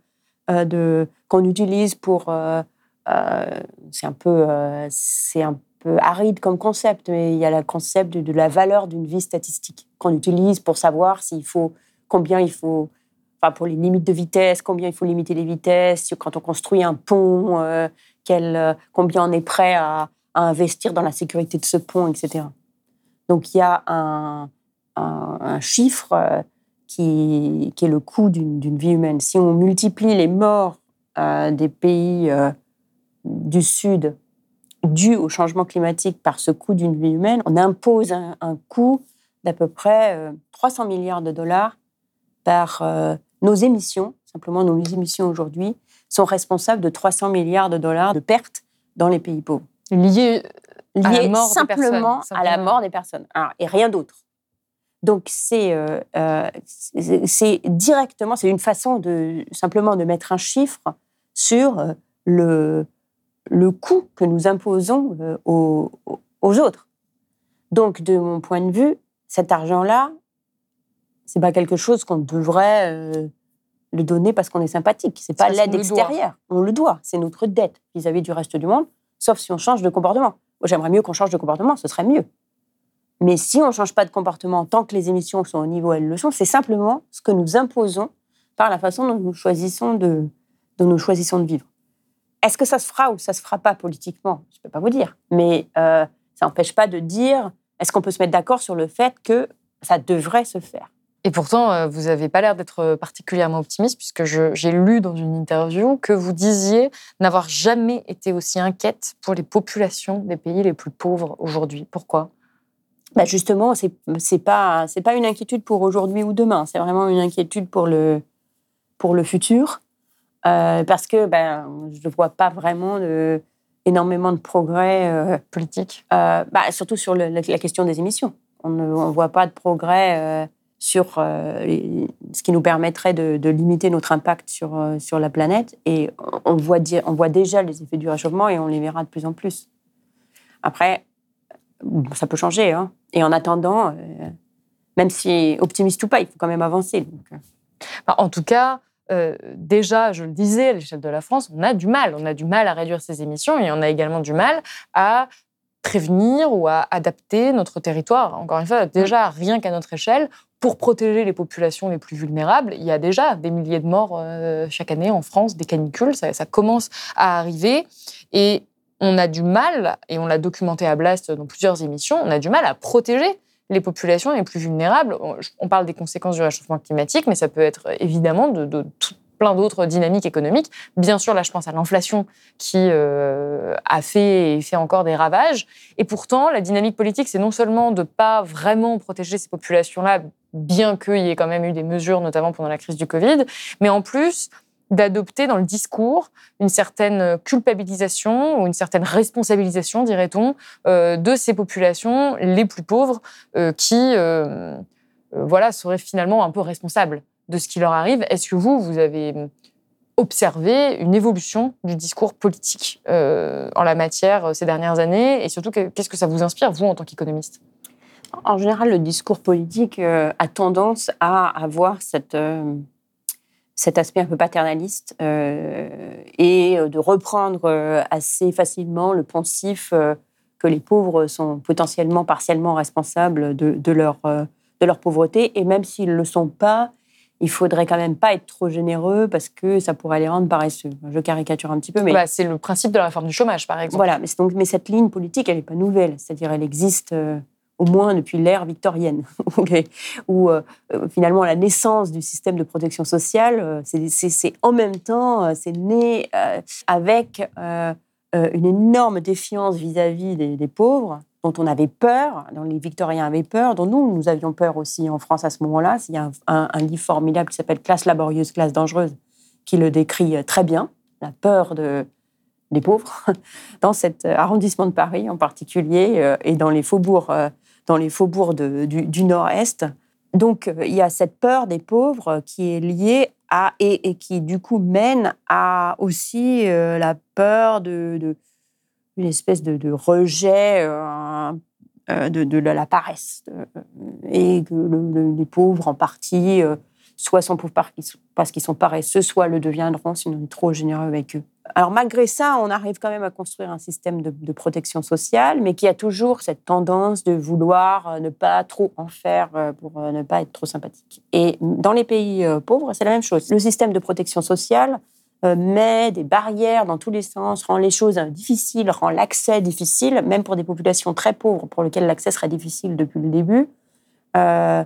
[SPEAKER 6] euh, de qu'on utilise pour, euh, c'est un peu, c'est un peu aride comme concept, mais il y a le concept de, la valeur d'une vie statistique qu'on utilise pour savoir s'il faut combien il faut Enfin, pour les limites de vitesse, combien il faut limiter les vitesses, quand on construit un pont, quel, combien on est prêt à, à, investir dans la sécurité de ce pont, etc. Donc il y a un, chiffre euh, qui, est le coût d'une vie humaine. Si on multiplie les morts euh, des pays euh, du Sud dus au changement climatique par ce coût d'une vie humaine, on impose un, coût d'à peu près 300 milliards de dollars par nos émissions. Simplement, nos émissions aujourd'hui sont responsables de 300 milliards de dollars de pertes dans les pays pauvres.
[SPEAKER 5] Liées
[SPEAKER 6] lié simplement à la mort des personnes et rien d'autre. Donc c'est euh, euh, c'est directement, c'est une façon de simplement de mettre un chiffre sur euh, le, le coût que nous imposons aux, aux, autres. Donc de mon point de vue, cet argent-là, c'est pas quelque chose qu'on devrait le donner parce qu'on est sympathique. C'est pas l'aide extérieure. On le doit. C'est notre dette vis-à-vis -vis du reste du monde, sauf si on change de comportement. J'aimerais mieux qu'on change de comportement, ce serait mieux. Mais si on ne change pas de comportement tant que les émissions sont au niveau où elles le sont, c'est simplement ce que nous imposons par la façon dont nous choisissons de, nous choisissons de vivre. Est-ce que ça se fera ou ça se fera pas politiquement? Je ne peux pas vous dire. Mais euh, ça n'empêche pas de dire est-ce qu'on peut se mettre d'accord sur le fait que ça devrait se faire?
[SPEAKER 5] Et pourtant, euh, vous n'avez pas l'air d'être particulièrement optimiste, puisque j'ai lu dans une interview que vous disiez n'avoir jamais été aussi inquiète pour les populations des pays les plus pauvres aujourd'hui. Pourquoi?
[SPEAKER 6] Bah Justement, ce n'est pas, pas une inquiétude pour aujourd'hui ou demain, c'est vraiment une inquiétude pour le, pour le futur, euh, parce que ben, je ne vois pas vraiment de, énormément de progrès
[SPEAKER 5] euh, politiques.
[SPEAKER 6] bah, surtout sur la, question des émissions. On ne on voit pas de progrès sur euh, ce qui nous permettrait de, limiter notre impact sur, euh, sur la planète. Et on voit, on voit déjà les effets du réchauffement et on les verra de plus en plus. Après, ça peut changer. Hein. Et en attendant, euh, même si optimiste ou pas, il faut quand même avancer.
[SPEAKER 5] Bah, en tout cas, déjà, je le disais, à l'échelle de la France, on a du mal. On a du mal à réduire ces émissions et on a également du mal à prévenir ou à adapter notre territoire. Encore une fois, déjà, rien qu'à notre échelle, pour protéger les populations les plus vulnérables, il y a déjà des milliers de morts euh, chaque année en France, des canicules, ça, commence à arriver. Et on a du mal, et on l'a documenté à Blast dans plusieurs émissions, on a du mal à protéger les populations les plus vulnérables. On parle des conséquences du réchauffement climatique, mais ça peut être évidemment de, plein d'autres dynamiques économiques. Bien sûr, là, je pense à l'inflation qui euh, a fait et fait encore des ravages. Et pourtant, la dynamique politique, c'est non seulement de pas vraiment protéger ces populations-là, bien qu'il y ait quand même eu des mesures, notamment pendant la crise du Covid, mais en plus d'adopter dans le discours une certaine culpabilisation ou une certaine responsabilisation, dirait-on, euh, de ces populations les plus pauvres euh, qui, voilà, seraient finalement un peu responsables de ce qui leur arrive. Est-ce que vous, vous avez observé une évolution du discours politique euh, en la matière euh, ces dernières années? Et surtout, qu'est-ce que ça vous inspire, vous, en tant qu'économiste?
[SPEAKER 6] En général, le discours politique euh, a tendance à avoir cette, cet aspect un peu paternaliste et de reprendre assez facilement le pensif que les pauvres sont potentiellement partiellement responsables de, de leur, de leur pauvreté. Et même s'ils ne le sont pas, il faudrait quand même pas être trop généreux parce que ça pourrait les rendre paresseux. Je caricature un petit peu, mais
[SPEAKER 5] bah, c'est le principe de la réforme du chômage, par exemple.
[SPEAKER 6] Voilà, mais, donc, mais cette ligne politique, elle n'est pas nouvelle. C'est-à-dire, elle existe euh, au moins depuis l'ère victorienne, où euh, euh, finalement la naissance du système de protection sociale, c'est en même temps, c'est né avec une énorme défiance vis-à-vis des, pauvres dont on avait peur, dont les Victoriens avaient peur, dont nous, nous avions peur aussi en France à ce moment-là. Il y a un, livre formidable qui s'appelle Classe laborieuse, classe dangereuse, qui le décrit très bien, la peur de, des pauvres, dans cet arrondissement de Paris en particulier, euh, et dans les faubourgs, euh, dans les faubourgs du, Nord-Est. Donc, euh, il y a cette peur des pauvres qui est liée à, et, qui, du coup, mène à aussi euh, la peur de, une espèce de, rejet euh, de, la paresse. Et que le- le- les pauvres, en partie, soit sont pauvres par- parce qu'ils sont paresseux, soit le deviendront si on est trop généreux avec eux. Alors malgré ça, on arrive quand même à construire un système de, protection sociale, mais qui a toujours cette tendance de vouloir euh, ne pas trop en faire euh, pour euh, ne pas être trop sympathique. Et dans les pays pauvres, c'est la même chose. Le système de protection sociale met des barrières dans tous les sens, rend les choses difficiles, rend l'accès difficile, même pour des populations très pauvres pour lesquelles l'accès serait difficile depuis le début, par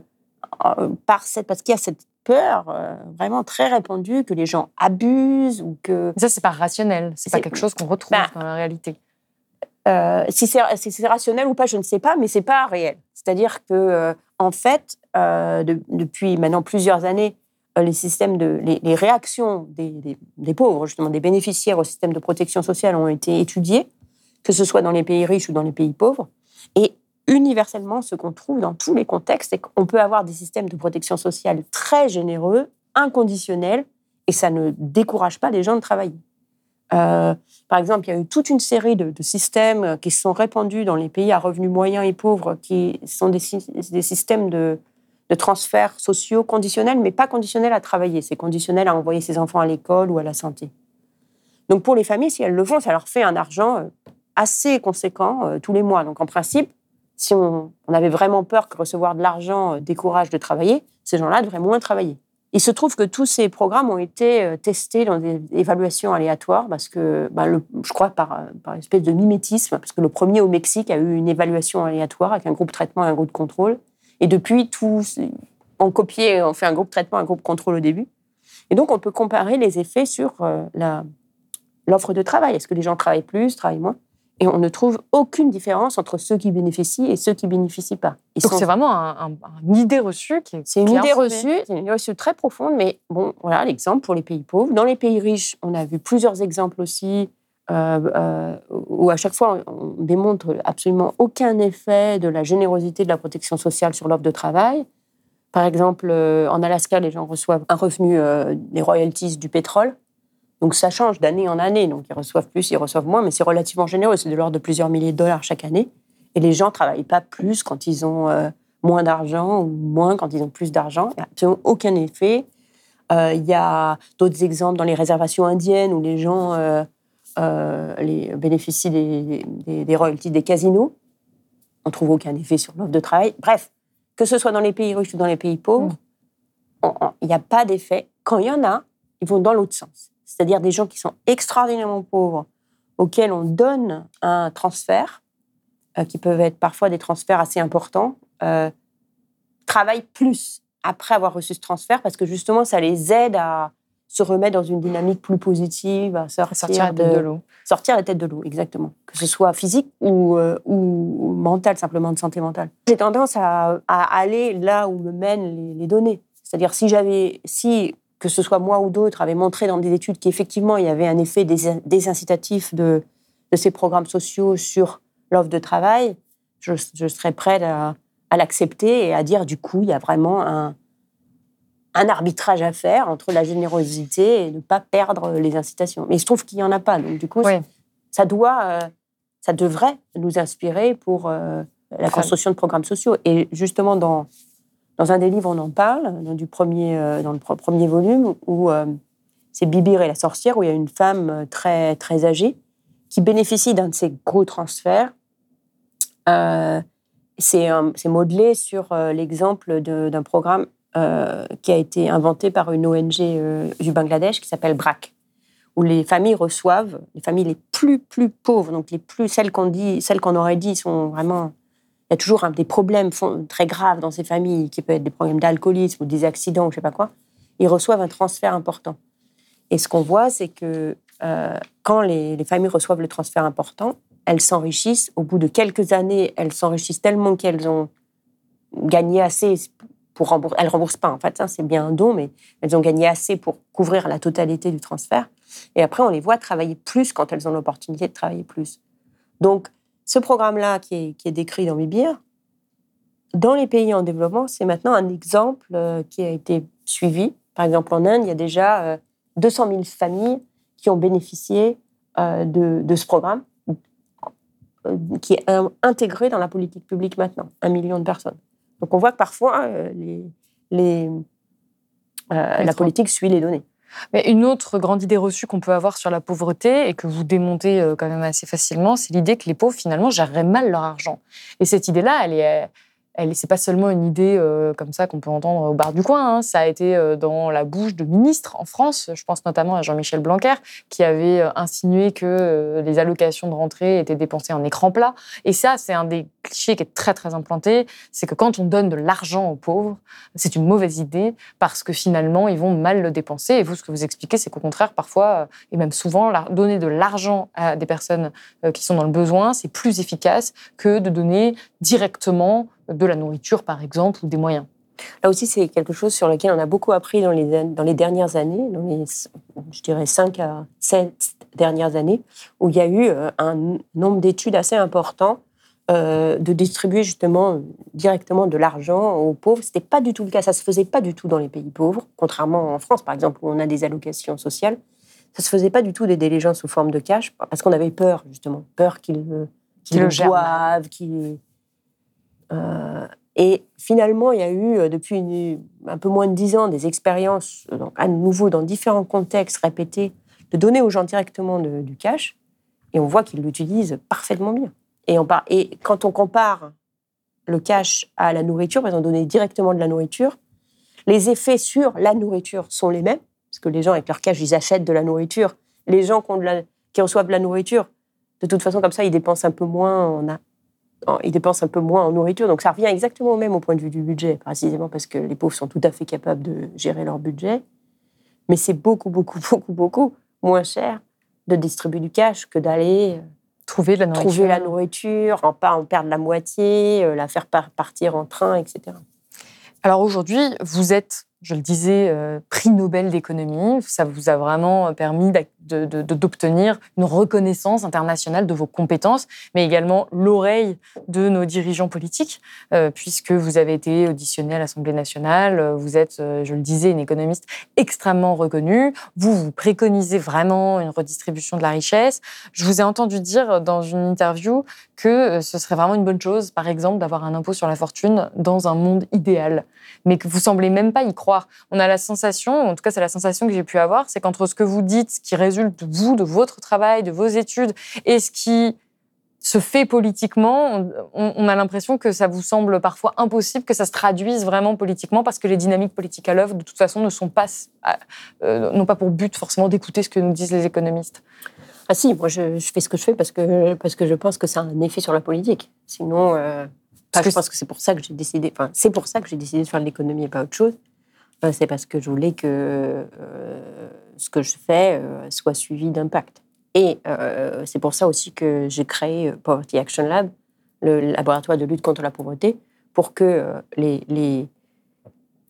[SPEAKER 6] cette, parce qu'il y a cette peur euh, vraiment très répandue que les gens abusent ou que
[SPEAKER 5] Ça, c'est pas rationnel. C'est pas quelque chose qu'on retrouve
[SPEAKER 6] Bah,
[SPEAKER 5] dans la réalité.
[SPEAKER 6] euh, si c'est si rationnel ou pas, je ne sais pas, mais c'est pas réel. C'est-à-dire que, euh, en fait, de- depuis maintenant plusieurs années, les systèmes de les, les réactions des, des- des pauvres, justement des bénéficiaires au système de protection sociale, ont été étudiées, que ce soit dans les pays riches ou dans les pays pauvres, et universellement, ce qu'on trouve dans tous les contextes, c'est qu'on peut avoir des systèmes de protection sociale très généreux, inconditionnels, et ça ne décourage pas les gens de travailler. Euh, par exemple, il y a eu toute une série de, systèmes qui se sont répandus dans les pays à revenus moyens et pauvres, qui sont des, des systèmes de, de transferts sociaux conditionnels, mais pas conditionnels à travailler. C'est conditionnel à envoyer ses enfants à l'école ou à la santé. Donc pour les familles, si elles le font, ça leur fait un argent euh, assez conséquent euh, tous les mois. Donc en principe, si on, on avait vraiment peur que recevoir de l'argent euh, décourage de travailler, ces gens-là devraient moins travailler. Il se trouve que tous ces programmes ont été euh, testés dans des évaluations aléatoires parce que, le- je crois, par, euh, par une espèce de mimétisme, parce que le premier au Mexique a eu une évaluation aléatoire avec un groupe traitement et un groupe contrôle. Et depuis, tous ont copié, ont fait un groupe traitement, un groupe contrôle au début. Et donc, on peut comparer les effets sur l'offre de travail. Est-ce que les gens travaillent plus, travaillent moins? Et on ne trouve aucune différence entre ceux qui bénéficient et ceux qui bénéficient pas. Ils
[SPEAKER 5] Donc
[SPEAKER 6] sont-
[SPEAKER 5] c'est vraiment un- un- une idée reçue qui est.
[SPEAKER 6] c'est une idée reçue, c'est une idée reçue très profonde, mais bon, voilà l'exemple pour les pays pauvres. Dans les pays riches, on a vu plusieurs exemples aussi euh, euh, où à chaque fois on, on démontre absolument aucun effet de la générosité de la protection sociale sur l'offre de travail. Par exemple, euh, en Alaska, les gens reçoivent un revenu des royalties du pétrole. Donc ça change d'année en année. Donc ils reçoivent plus, ils reçoivent moins, mais c'est relativement généreux. C'est de l'ordre de plusieurs milliers de dollars chaque année. Et les gens travaillent pas plus quand ils ont euh, moins d'argent ou moins quand ils ont plus d'argent. Il n'y a absolument aucun effet. Euh, Il y a d'autres exemples dans les réservations indiennes où les gens euh, les, bénéficient des, des- des royalties des casinos. On trouve aucun effet sur l'offre de travail. Bref, que ce soit dans les pays riches ou dans les pays pauvres, on- il n'y a pas d'effet. Quand il y en a, ils vont dans l'autre sens. C'est-à-dire des gens qui sont extraordinairement pauvres, auxquels on donne un transfert, euh, qui peuvent être parfois des transferts assez importants, euh, travaillent plus après avoir reçu ce transfert parce que justement, ça les aide à se remettre dans une dynamique plus positive, à sortir,
[SPEAKER 5] Sortir la tête de l'eau.
[SPEAKER 6] sortir la tête de l'eau, exactement. Que ce soit physique ou, euh, ou mental, simplement de santé mentale. J'ai tendance à, à aller là où me mènent les, les données. C'est-à-dire si j'avais, si que ce soit moi ou d'autres avaient montré dans des études qu'effectivement il y avait un effet dés- désincitatif de, de ces programmes sociaux sur l'offre de travail, je, je serais prête à, à l'accepter et à dire du coup il y a vraiment un, un arbitrage à faire entre la générosité et ne pas perdre les incitations. Mais il se trouve qu'il n'y en a pas. Donc, du coup,
[SPEAKER 5] Oui.
[SPEAKER 6] ça doit, euh, ça devrait nous inspirer pour euh, la construction de programmes sociaux. Et justement, dans, dans un des livres, on en parle, dans, euh, le premier volume, où euh, c'est Bibir et la sorcière, où il y a une femme euh, très, très âgée qui bénéficie d'un de ces gros transferts. C'est modelé sur l'exemple d'un programme qui a été inventé par une ONG du Bangladesh qui s'appelle BRAC, où les familles reçoivent, les familles les plus, plus pauvres, donc les plus, celles qu'on aurait dit sont vraiment. Il y a toujours des problèmes très graves dans ces familles, qui peuvent être des problèmes d'alcoolisme ou des accidents ou je sais pas quoi. Ils reçoivent un transfert important. Et ce qu'on voit, c'est que euh, quand les, les familles reçoivent le transfert important, elles s'enrichissent. Au bout de quelques années, elles s'enrichissent tellement qu'elles ont gagné assez pour rembourser. Elles ne remboursent pas, en fait, hein, c'est bien un don, mais elles ont gagné assez pour couvrir la totalité du transfert. Et après, on les voit travailler plus quand elles ont l'opportunité de travailler plus. Donc, ce programme-là qui est, décrit dans Bibir, dans les pays en développement, c'est maintenant un exemple euh, qui a été suivi. Par exemple, en Inde, il y a déjà 200 euh, 000 familles qui ont bénéficié euh, de, ce programme, qui est intégré dans la politique publique maintenant, un million de personnes. Donc on voit que parfois, les, la politique suit les données.
[SPEAKER 5] Mais une autre grande idée reçue qu'on peut avoir sur la pauvreté et que vous démontez quand même assez facilement, c'est l'idée que les pauvres finalement géreraient mal leur argent. Et cette idée-là, elle est, elle, c'est pas seulement une idée euh, comme ça qu'on peut entendre au bar du coin. Hein. Ça a été euh, dans la bouche de ministres en France. Je pense notamment à Jean-Michel Blanquer, qui avait euh, insinué que les allocations de rentrée étaient dépensées en écran plat. Et ça, c'est un des clichés qui est très très implanté. C'est que quand on donne de l'argent aux pauvres, c'est une mauvaise idée parce que finalement, ils vont mal le dépenser. Et vous, ce que vous expliquez, c'est qu'au contraire, parfois, et même souvent, donner de l'argent à des personnes qui sont dans le besoin, c'est plus efficace que de donner directement de la nourriture, par exemple, ou des moyens.
[SPEAKER 6] Là aussi, c'est quelque chose sur lequel on a beaucoup appris dans les, dans les dernières années, dans les, je dirais, 5 à 7 dernières années, où il y a eu euh, un nombre d'études assez important euh, de distribuer justement directement de l'argent aux pauvres. Ce n'était pas du tout le cas, ça ne se faisait pas du tout dans les pays pauvres, contrairement en France, par exemple, où on a des allocations sociales. Ça ne se faisait pas du tout d'aider les gens sous forme de cash, parce qu'on avait peur, justement, peur qu'ils qu le boivent, qu'ils euh, et finalement, il y a eu euh, depuis un peu moins de dix ans des expériences, donc à nouveau dans différents contextes répétés, de donner aux gens directement du cash. Et on voit qu'ils l'utilisent parfaitement bien. Et, quand on compare le cash à la nourriture, par exemple, donner directement de la nourriture, les effets sur la nourriture sont les mêmes, parce que les gens avec leur cash, ils achètent de la nourriture. Les gens qui, qui reçoivent de la nourriture, de toute façon, comme ça, ils dépensent un peu moins en, ils dépensent un peu moins en nourriture. Donc ça revient exactement au même au point de vue du budget, précisément parce que les pauvres sont tout à fait capables de gérer leur budget. Mais c'est beaucoup, beaucoup, beaucoup, beaucoup moins cher de distribuer du cash que d'aller euh,
[SPEAKER 5] trouver la nourriture,
[SPEAKER 6] trouver la nourriture en, pas, en perdre la moitié, euh, la faire partir en train, etc.
[SPEAKER 5] Alors aujourd'hui, vous êtes je le disais, euh, prix Nobel d'économie. Ça vous a vraiment permis d'obtenir une reconnaissance internationale de vos compétences, mais également l'oreille de nos dirigeants politiques, euh, puisque vous avez été auditionné à l'Assemblée nationale. Vous êtes, euh, je le disais, une économiste extrêmement reconnue. Vous, vous préconisez vraiment une redistribution de la richesse. Je vous ai entendu dire dans une interview que ce serait vraiment une bonne chose, par exemple, d'avoir un impôt sur la fortune dans un monde idéal, mais que vous semblez même pas y croire on a la sensation, en tout cas c'est la sensation que j'ai pu avoir, c'est qu'entre ce que vous dites, ce qui résulte de vous, de votre travail, de vos études, et ce qui se fait politiquement, on, a l'impression que ça vous semble parfois impossible que ça se traduise vraiment politiquement parce que les dynamiques politiques à l'œuvre, de toute façon, ne sont pas, euh, n'ont pas pour but forcément d'écouter ce que nous disent les économistes.
[SPEAKER 6] Ah si, moi je, fais ce que je fais parce que, parce que je pense que ça a un effet sur la politique. Sinon, euh, je pense que c'est pour ça que j'ai décidé, enfin, c'est pour ça que j'ai décidé de faire de l'économie et pas autre chose. Euh, c'est parce que je voulais que euh, ce que je fais euh, soit suivi d'impact. Et c'est pour ça aussi que j'ai créé Poverty Action Lab, le laboratoire de lutte contre la pauvreté, pour que les, les,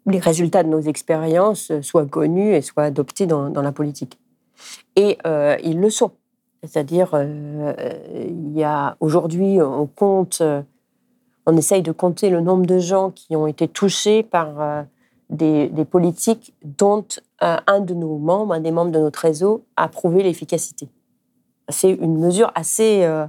[SPEAKER 6] les résultats de nos expériences soient connus et soient adoptés dans, la politique. Et ils le sont. C'est-à-dire, aujourd'hui, on compte, on essaye de compter le nombre de gens qui ont été touchés par des, politiques dont euh, un de nos membres, un des membres de notre réseau, a prouvé l'efficacité. C'est une mesure assez euh,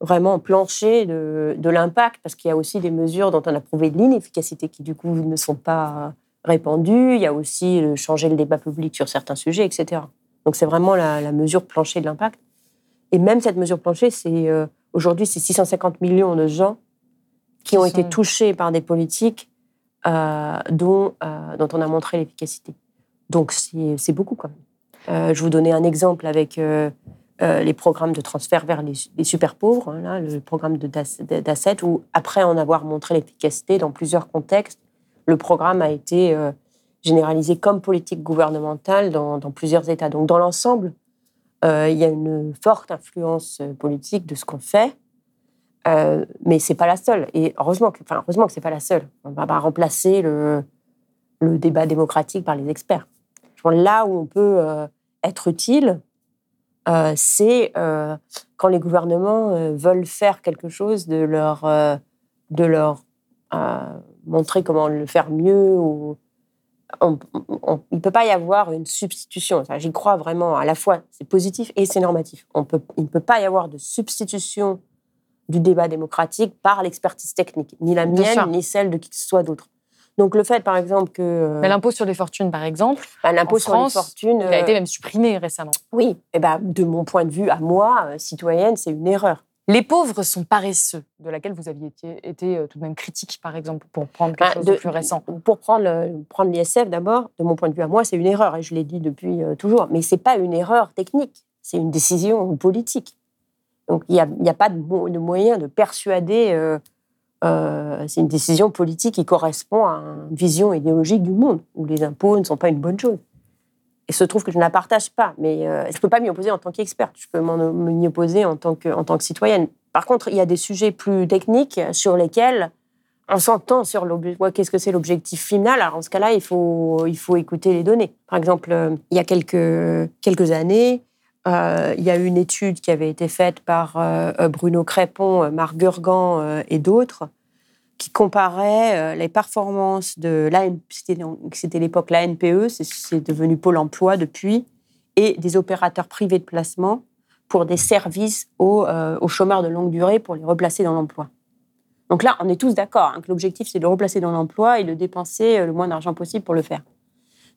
[SPEAKER 6] vraiment planchée de, de l'impact, parce qu'il y a aussi des mesures dont on a prouvé l'inefficacité qui, du coup, ne sont pas répandues. Il y a aussi le changer le débat public sur certains sujets, etc. Donc, c'est vraiment la, mesure planchée de l'impact. Et même cette mesure planchée, c'est euh, aujourd'hui, c'est 650 millions de gens qui ont été touchés par des politiques euh, dont, euh, dont on a montré l'efficacité. Donc c'est beaucoup quand même. Euh, je vous donnais un exemple avec les programmes de transfert vers les, super pauvres, hein, là, le programme d'asset, où après en avoir montré l'efficacité dans plusieurs contextes, le programme a été généralisé comme politique gouvernementale dans, plusieurs États. Donc dans l'ensemble, Euh, il y a une forte influence politique de ce qu'on fait, euh, mais c'est pas la seule. Et heureusement que, enfin, heureusement que c'est pas la seule. On va pas remplacer le débat démocratique par les experts. Là où on peut euh, être utile, euh, c'est euh, quand les gouvernements veulent faire quelque chose de leur, de leur montrer comment le faire mieux. Ou, on- on- il ne peut pas y avoir une substitution. Enfin, J'y crois vraiment. À la fois, c'est positif et c'est normatif. On peut, il ne peut pas y avoir de substitution du débat démocratique par l'expertise technique, ni la mienne, ni celle de qui que ce soit d'autre. Donc le fait, par exemple, que euh,
[SPEAKER 5] Mais l'impôt sur les fortunes, par exemple,
[SPEAKER 6] bah, l'impôt sur les fortunes,
[SPEAKER 5] il a été
[SPEAKER 6] euh,
[SPEAKER 5] même supprimé récemment.
[SPEAKER 6] oui, et ben, de mon point de vue, à moi, euh, citoyenne, c'est une erreur.
[SPEAKER 5] Les pauvres sont paresseux, de laquelle vous aviez été, été, tout de même critique, par exemple, pour prendre quelque
[SPEAKER 6] Bah,
[SPEAKER 5] chose
[SPEAKER 6] de-
[SPEAKER 5] de plus récent.
[SPEAKER 6] Pour prendre prendre l'ISF d'abord, de mon point de vue à moi, c'est une erreur, et je l'ai dit depuis toujours. Mais c'est pas une erreur technique, c'est une décision politique. Donc il n'y a, il y a pas de, mo- de moyen de persuader. euh, euh, c'est une décision politique qui correspond à une vision idéologique du monde, où les impôts ne sont pas une bonne chose. Et se trouve que je ne la partage pas, mais euh, je ne peux pas m'y opposer en tant qu'experte, je peux m'y opposer en tant, que, tant que citoyenne. Par contre, il y a des sujets plus techniques sur lesquels on s'entend sur l'objectif final? Alors, en ce cas-là, il faut, il faut écouter les données. Par exemple, euh, il y a quelques, quelques années, il y a une étude qui avait été faite par euh, euh, Bruno Crépon, euh, Marc Gurgan euh, et d'autres, qui comparait euh, les performances de l'AN c'était l'époque l'ANPE, c'est- devenu Pôle emploi depuis, et des opérateurs privés de placement pour des services aux, euh, aux chômeurs de longue durée pour les replacer dans l'emploi. Donc là, on est tous d'accord hein, que l'objectif, c'est de le replacer dans l'emploi et de dépenser euh, le moins d'argent possible pour le faire.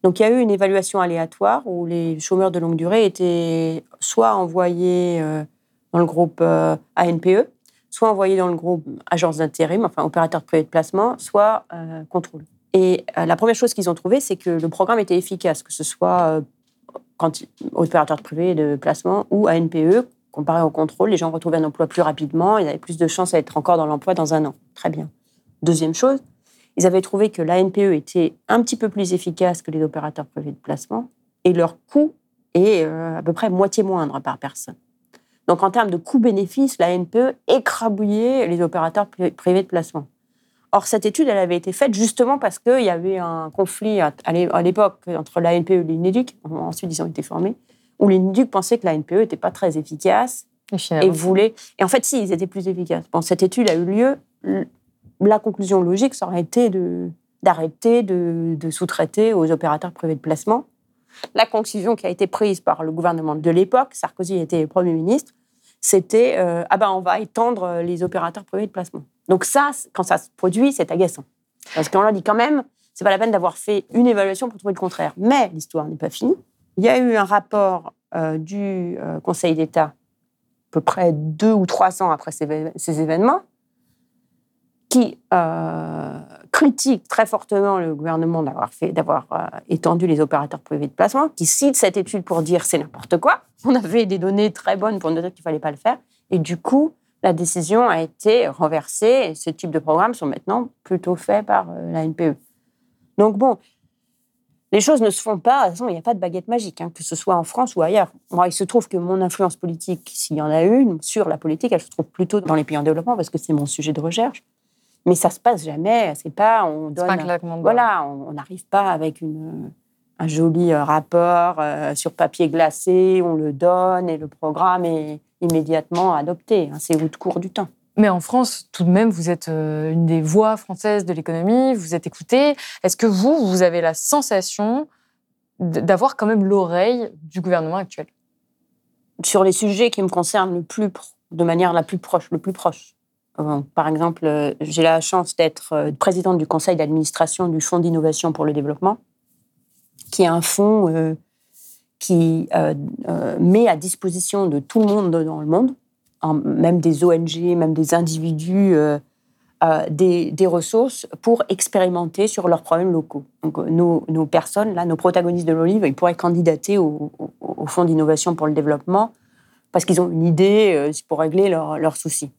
[SPEAKER 6] Donc il y a eu une évaluation aléatoire où les chômeurs de longue durée étaient soit envoyés euh, dans le groupe euh, ANPE, soit envoyés dans le groupe agence d'intérim, enfin opérateur privé de placement, soit euh, contrôle. Et euh, la première chose qu'ils ont trouvé, c'est que le programme était efficace, que ce soit quand, opérateur privé de placement ou ANPE, comparé au contrôle, les gens retrouvaient un emploi plus rapidement, ils avaient plus de chances à être encore dans l'emploi dans un an. Très bien. Deuxième chose, ils avaient trouvé que l'ANPE était un petit peu plus efficace que les opérateurs privés de placement et leur coût est euh, à peu près moitié moindre par personne. Donc en termes de coût-bénéfice, l'ANPE écrabouillait les opérateurs pri- privés de placement. Or, cette étude, elle avait été faite justement parce qu'il y avait un conflit à à l'é- à l'époque entre l'ANPE et l'INEDUC, ensuite ils ont été formés, où l'INEDUC pensait que l'ANPE n'était pas très efficace
[SPEAKER 5] Et
[SPEAKER 6] et voulait. Et en fait, si, ils étaient plus efficaces. Bon, cette étude a eu lieu. La conclusion logique, ça aurait été d'arrêter de, de sous-traiter aux opérateurs privés de placement. La conclusion qui a été prise par le gouvernement de l'époque, Sarkozy était Premier ministre, c'était euh, ah ben on va étendre les opérateurs privés de placement. Donc ça, quand ça se produit, c'est agaçant. Parce qu'on leur dit quand même, c'est pas la peine d'avoir fait une évaluation pour trouver le contraire. Mais l'histoire n'est pas finie. Il y a eu un rapport euh, du euh, Conseil d'État à peu près deux ou trois ans après ces événements, qui euh, critique très fortement le gouvernement d'avoir fait, d'avoir euh, étendu les opérateurs privés de placement, qui cite cette étude pour dire c'est n'importe quoi. On avait des données très bonnes pour nous dire qu'il fallait pas le faire, et du coup la décision a été renversée. Et ce type de programmes sont maintenant plutôt faits par euh, la NPE. Donc bon, les choses ne se font pas. De toute façon, il n'y a pas de baguette magique, hein, que ce soit en France ou ailleurs. Moi, il se trouve que mon influence politique, s'il y en a une, sur la politique, elle se trouve plutôt dans les pays en développement parce que c'est mon sujet de recherche. Mais ça se passe jamais. C'est pas on donne.
[SPEAKER 5] pas un claquement de doigts.
[SPEAKER 6] voilà, on n'arrive pas avec une, un joli euh, rapport euh, sur papier glacé, on le donne et le programme est immédiatement adopté. hein. c'est au cours du temps.
[SPEAKER 5] Mais en France, tout de même, vous êtes euh, une des voix françaises de l'économie, vous êtes écoutée. Est-ce que vous, vous avez la sensation d'avoir quand même l'oreille du gouvernement actuel?
[SPEAKER 6] Sur les sujets qui me concernent le plus de manière la plus proche, le plus proche. Euh, par exemple, euh, j'ai la chance d'être euh, présidente du conseil d'administration du Fonds d'innovation pour le développement, qui est un fonds qui met à disposition de tout le monde dans le monde, même des ONG, même des individus, des, ressources pour expérimenter sur leurs problèmes locaux. Donc, nos, personnes, là, nos protagonistes de l'Olive, ils pourraient candidater au, Fonds d'innovation pour le développement parce qu'ils ont une idée pour régler leurs soucis.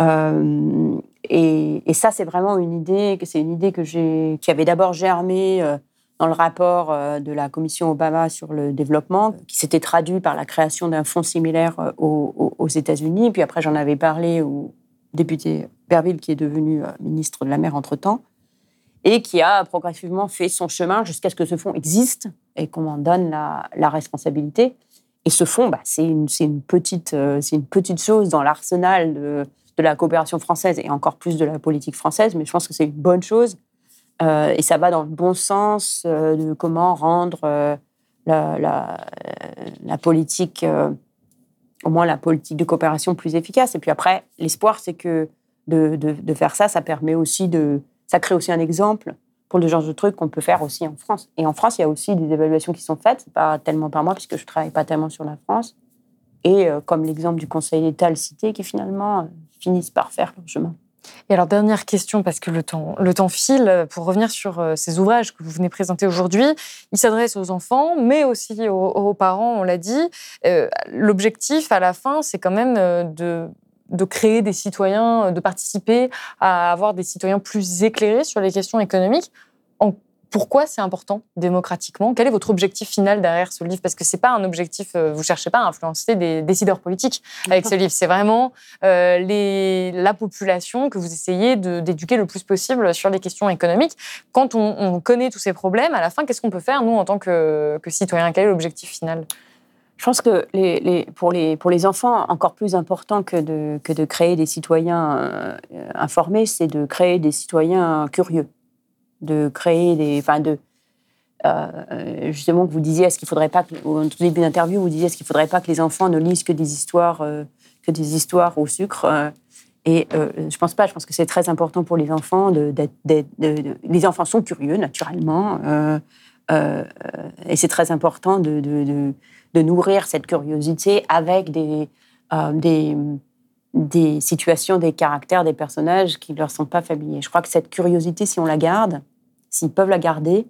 [SPEAKER 6] Euh, et, ça, c'est vraiment une idée c'est une idée que qui avait d'abord germé euh, dans le rapport euh, de la commission Obama sur le développement, qui s'était traduit par la création d'un fonds similaire aux, États-Unis. Puis après, j'en avais parlé au député Berville, qui est devenu ministre de la mer entre-temps, et qui a progressivement fait son chemin jusqu'à ce que ce fonds existe et qu'on en donne la, responsabilité. Et ce fonds, bah, c'est une petite chose dans l'arsenal de, de la coopération française et encore plus de la politique française, mais je pense que c'est une bonne chose. Euh, et ça va dans le bon sens euh, de comment rendre euh, la, politique, au moins la politique de coopération plus efficace. Et puis après, l'espoir, c'est que de, de, de, faire ça, ça permet aussi de. Ça crée aussi un exemple pour le genre de trucs qu'on peut faire aussi en France. Et en France, il y a aussi des évaluations qui sont faites, pas tellement par moi, puisque je ne travaille pas tellement sur la France. Et comme l'exemple du Conseil d'État le cité, qui finalement finissent par faire leur chemin.
[SPEAKER 5] Et alors, dernière question, parce que le temps, le temps file, pour revenir sur euh, ces ouvrages que vous venez présenter aujourd'hui. Ils s'adressent aux enfants, mais aussi aux, parents, on l'a dit. Euh, l'objectif, à la fin, c'est quand même euh, de, de créer des citoyens, de participer à avoir des citoyens plus éclairés sur les questions économiques. Pourquoi c'est important démocratiquement? Quel est votre objectif final derrière ce livre? Parce que c'est pas un objectif, euh, vous cherchez pas à influencer des décideurs politiques avec ce livre. C'est vraiment euh, les, la population que vous essayez d'éduquer le plus possible sur les questions économiques. Quand on, connaît tous ces problèmes, à la fin, qu'est-ce qu'on peut faire nous en tant que, que citoyens? Quel est l'objectif final?
[SPEAKER 6] Je pense que les, les, pour, les, pour les enfants, encore plus important que de, que de créer des citoyens euh, informés, c'est de créer des citoyens curieux de créer des. Enfin, de. Euh, justement, vous disiez, est-ce qu'il faudrait pas, au tout début d'interview, vous disiez, est-ce qu'il faudrait pas que les enfants ne lisent que des histoires, euh, que des histoires au sucre euh, Et je pense pas. Je pense que c'est très important pour les enfants de, les enfants sont curieux naturellement, et c'est très important de, de, nourrir cette curiosité avec des, des des situations, des caractères, des personnages qui ne leur sont pas familiers. Je crois que cette curiosité, si on la garde, s'ils peuvent la garder,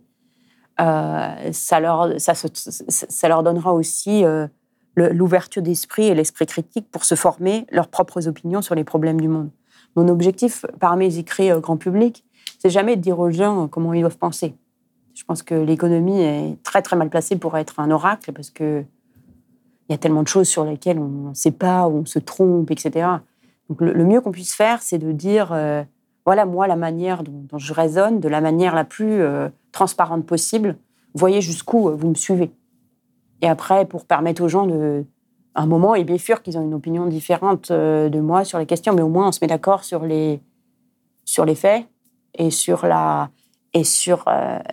[SPEAKER 6] euh, ça, leur, ça, ça, leur donnera aussi euh, l'ouverture d'esprit et l'esprit critique pour se former leurs propres opinions sur les problèmes du monde. Mon objectif parmi les écrits euh, grand public, c'est jamais de dire aux gens comment ils doivent penser. Je pense que l'économie est très très mal placée pour être un oracle parce que il y a tellement de choses sur lesquelles on ne sait pas, on se trompe, etc. Donc le, mieux qu'on puisse faire, c'est de dire, voilà, moi, la manière dont, je raisonne, de la manière la plus euh, transparente possible, voyez jusqu'où euh, vous me suivez. Et après, pour permettre aux gens de... un moment, et bien sûr qu'ils ont une opinion différente de moi sur les questions, mais au moins on se met d'accord sur les, sur les faits et sur, la, et sur,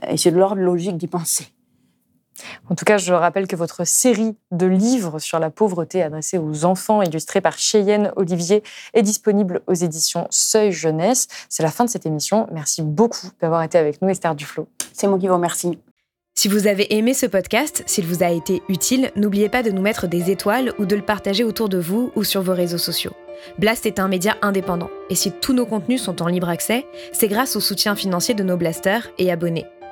[SPEAKER 6] et sur l'ordre logique d'y penser.
[SPEAKER 5] En tout cas, je rappelle que votre série de livres sur la pauvreté adressée aux enfants, illustrée par Cheyenne Olivier, est disponible aux éditions Seuil Jeunesse. C'est la fin de cette émission. Merci beaucoup d'avoir été avec nous, Esther Duflo.
[SPEAKER 6] C'est moi qui vous remercie.
[SPEAKER 7] Si vous avez aimé ce podcast, s'il vous a été utile, n'oubliez pas de nous mettre des étoiles ou de le partager autour de vous ou sur vos réseaux sociaux. Blast est un média indépendant, et si tous nos contenus sont en libre accès, c'est grâce au soutien financier de nos blasters et abonnés.